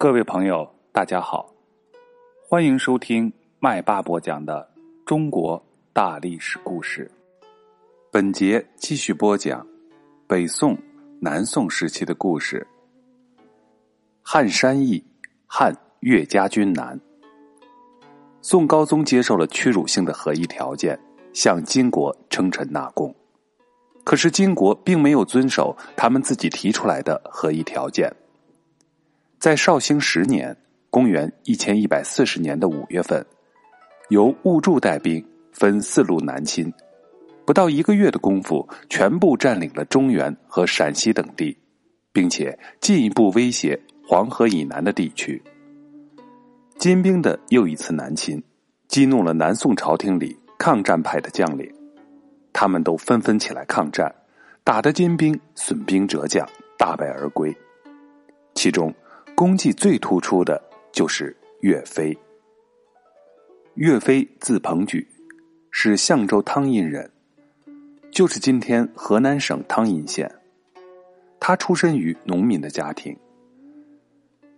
各位朋友，大家好，欢迎收听麦霸播讲的中国大历史故事。本节继续播讲北宋、南宋时期的故事。汉山易，汉岳家军南。宋高宗接受了屈辱性的和议条件，向金国称臣纳贡。可是金国并没有遵守他们自己提出来的和议条件。在绍兴十年（公元一千一百四十年的五月份），由兀术带兵分四路南侵，不到一个月的功夫，全部占领了中原和陕西等地，并且进一步威胁黄河以南的地区。金兵的又一次南侵，激怒了南宋朝廷里抗战派的将领，他们都纷纷起来抗战，打得金兵损兵折将，大败而归。其中，功绩最突出的就是岳飞。岳飞字鹏举，是象州汤阴人，就是今天河南省汤阴县。他出身于农民的家庭，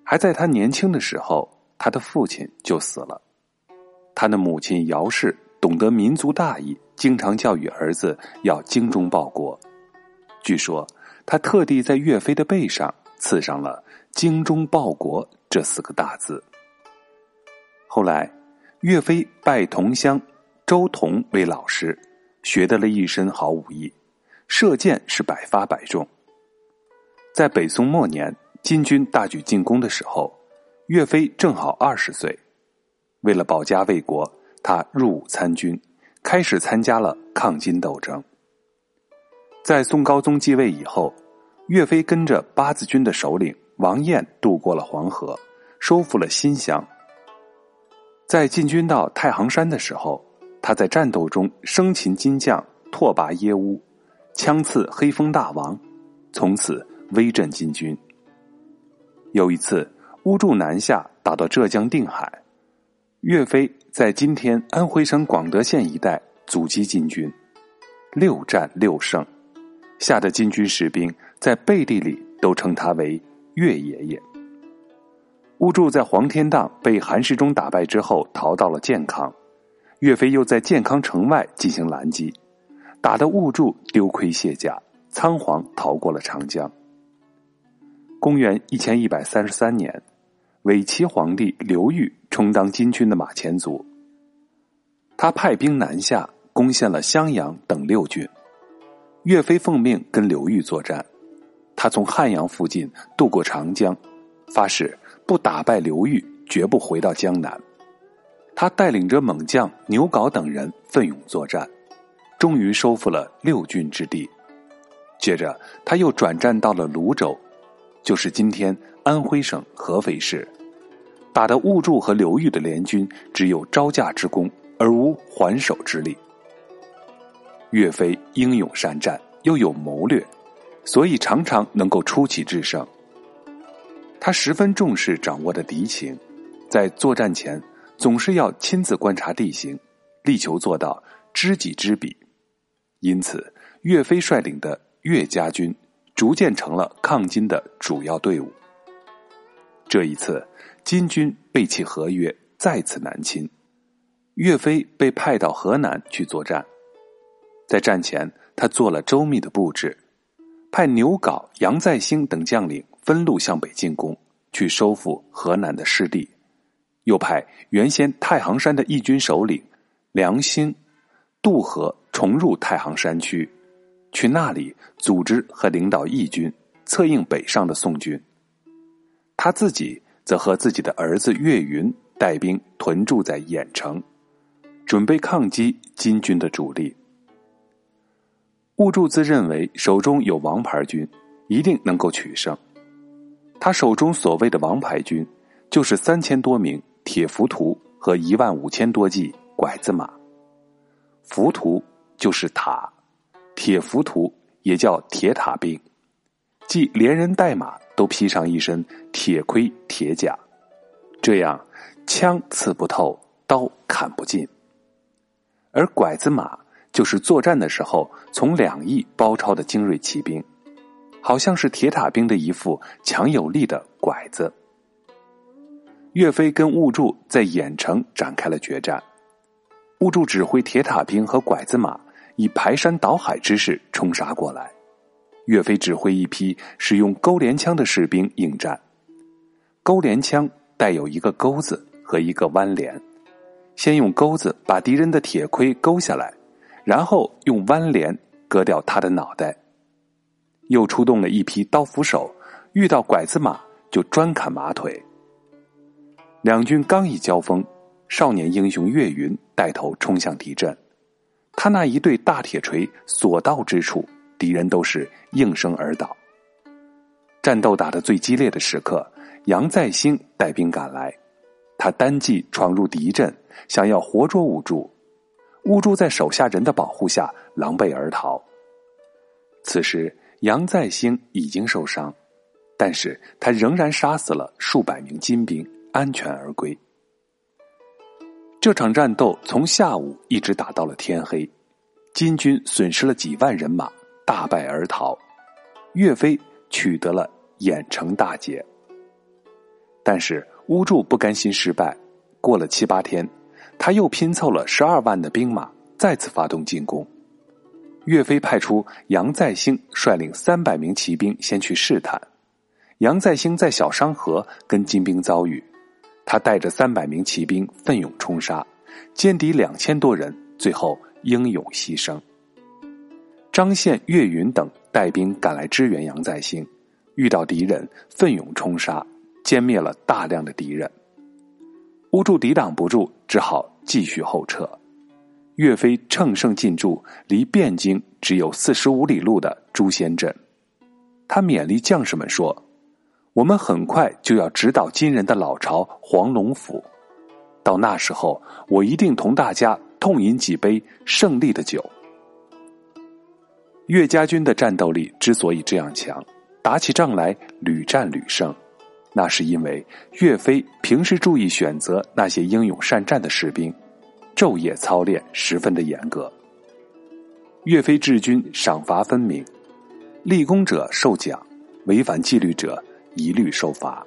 还在他年轻的时候，他的父亲就死了。他的母亲姚氏懂得民族大义，经常教育儿子要精忠报国。据说他特地在岳飞的背上刺上了。精忠报国这四个大字。后来，岳飞拜同乡周同为老师，学得了一身好武艺，射箭是百发百中。在北宋末年，金军大举进攻的时候，岳飞正好二十岁。为了保家卫国，他入伍参军，开始参加了抗金斗争。在宋高宗继位以后，岳飞跟着八字军的首领。王彦渡过了黄河，收复了新乡。在进军到太行山的时候，他在战斗中生擒金将拓跋耶乌，枪刺黑风大王，从此威震金军。有一次，乌柱南下，打到浙江定海，岳飞在今天安徽省广德县一带阻击金军，六战六胜，吓得金军士兵在背地里都称他为。岳爷爷，兀术在黄天荡被韩世忠打败之后，逃到了建康。岳飞又在建康城外进行拦击，打得兀术丢盔卸甲，仓皇逃过了长江。公元一千一百三十三年，伪齐皇帝刘裕充当金军的马前卒，他派兵南下，攻陷了襄阳等六郡。岳飞奉命跟刘裕作战。他从汉阳附近渡过长江，发誓不打败刘裕，绝不回到江南。他带领着猛将牛皋等人奋勇作战，终于收复了六郡之地。接着，他又转战到了泸州，就是今天安徽省合肥市，打得兀术和刘裕的联军只有招架之功，而无还手之力。岳飞英勇善战，又有谋略。所以常常能够出奇制胜。他十分重视掌握的敌情，在作战前总是要亲自观察地形，力求做到知己知彼。因此，岳飞率领的岳家军逐渐成了抗金的主要队伍。这一次，金军背弃合约，再次南侵，岳飞被派到河南去作战。在战前，他做了周密的布置。派牛皋、杨再兴等将领分路向北进攻，去收复河南的失地；又派原先太行山的义军首领梁兴渡河重入太行山区，去那里组织和领导义军，策应北上的宋军。他自己则和自己的儿子岳云带兵屯驻在郾城，准备抗击金军的主力。兀助自认为手中有王牌军，一定能够取胜。他手中所谓的王牌军，就是三千多名铁浮屠和一万五千多骑拐子马。浮屠就是塔，铁浮屠也叫铁塔兵，即连人带马都披上一身铁盔铁甲，这样枪刺不透，刀砍不进。而拐子马。就是作战的时候从两翼包抄的精锐骑兵，好像是铁塔兵的一副强有力的拐子。岳飞跟兀术在郾城展开了决战。兀术指挥铁塔兵和拐子马以排山倒海之势冲杀过来，岳飞指挥一批使用钩镰枪的士兵应战。钩镰枪带有一个钩子和一个弯镰，先用钩子把敌人的铁盔勾下来，然后用弯镰割掉他的脑袋。又出动了一批刀斧手，遇到拐子马就专砍马腿。两军刚一交锋，少年英雄岳云带头冲向敌阵，他那一对大铁锤所到之处，敌人都是应声而倒。战斗打得最激烈的时刻，杨再兴带兵赶来，他单骑闯入敌阵，想要活捉五柱，乌珠在手下人的保护下狼狈而逃。此时。杨再兴已经受伤，但是他仍然杀死了数百名金兵，安全而归。这场战斗从下午一直打到了天黑，金军损失了几万人马，大败而逃。岳飞取得了郾城大捷。但是乌柱不甘心失败，过了七八天，他又拼凑了十二万的兵马，再次发动进攻。岳飞派出杨再兴率领三百名骑兵先去试探。杨再兴在小商河跟金兵遭遇，他带着三百名骑兵奋勇冲杀，歼敌两千多人，最后英勇牺牲。张宪、岳云等带兵赶来支援杨再兴，遇到敌人奋勇冲杀，歼灭了大量的敌人。乌柱抵挡不住，只好继续后撤。岳飞乘胜进驻离汴京只有四十五里路的朱仙镇，他勉励将士们说：“我们很快就要直捣金人的老巢黄龙府，到那时候，我一定同大家痛饮几杯胜利的酒。”岳家军的战斗力之所以这样强，打起仗来屡战屡胜，那是因为岳飞平时注意选择那些英勇善战的士兵。昼夜操练十分的严格。岳飞治军赏罚分明，立功者受奖，违反纪律者一律受罚。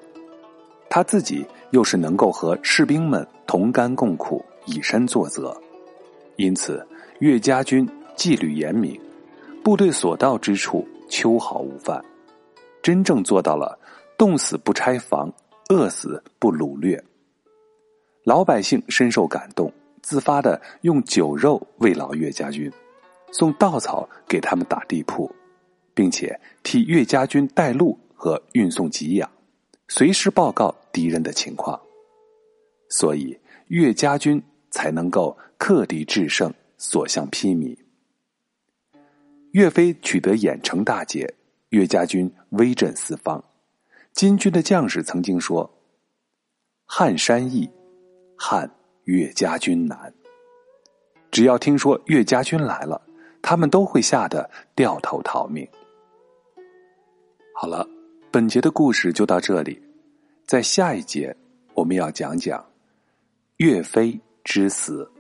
他自己又是能够和士兵们同甘共苦，以身作则，因此岳家军纪律严明，部队所到之处秋毫无犯，真正做到了冻死不拆房，饿死不掳掠。老百姓深受感动。自发的用酒肉慰劳岳家军，送稻草给他们打地铺，并且替岳家军带路和运送给养，随时报告敌人的情况，所以岳家军才能够克敌制胜，所向披靡。岳飞取得郾城大捷，岳家军威震四方。金军的将士曾经说：“汉山易，汉。”岳家军难，只要听说岳家军来了，他们都会吓得掉头逃命。好了，本节的故事就到这里，在下一节我们要讲讲岳飞之死。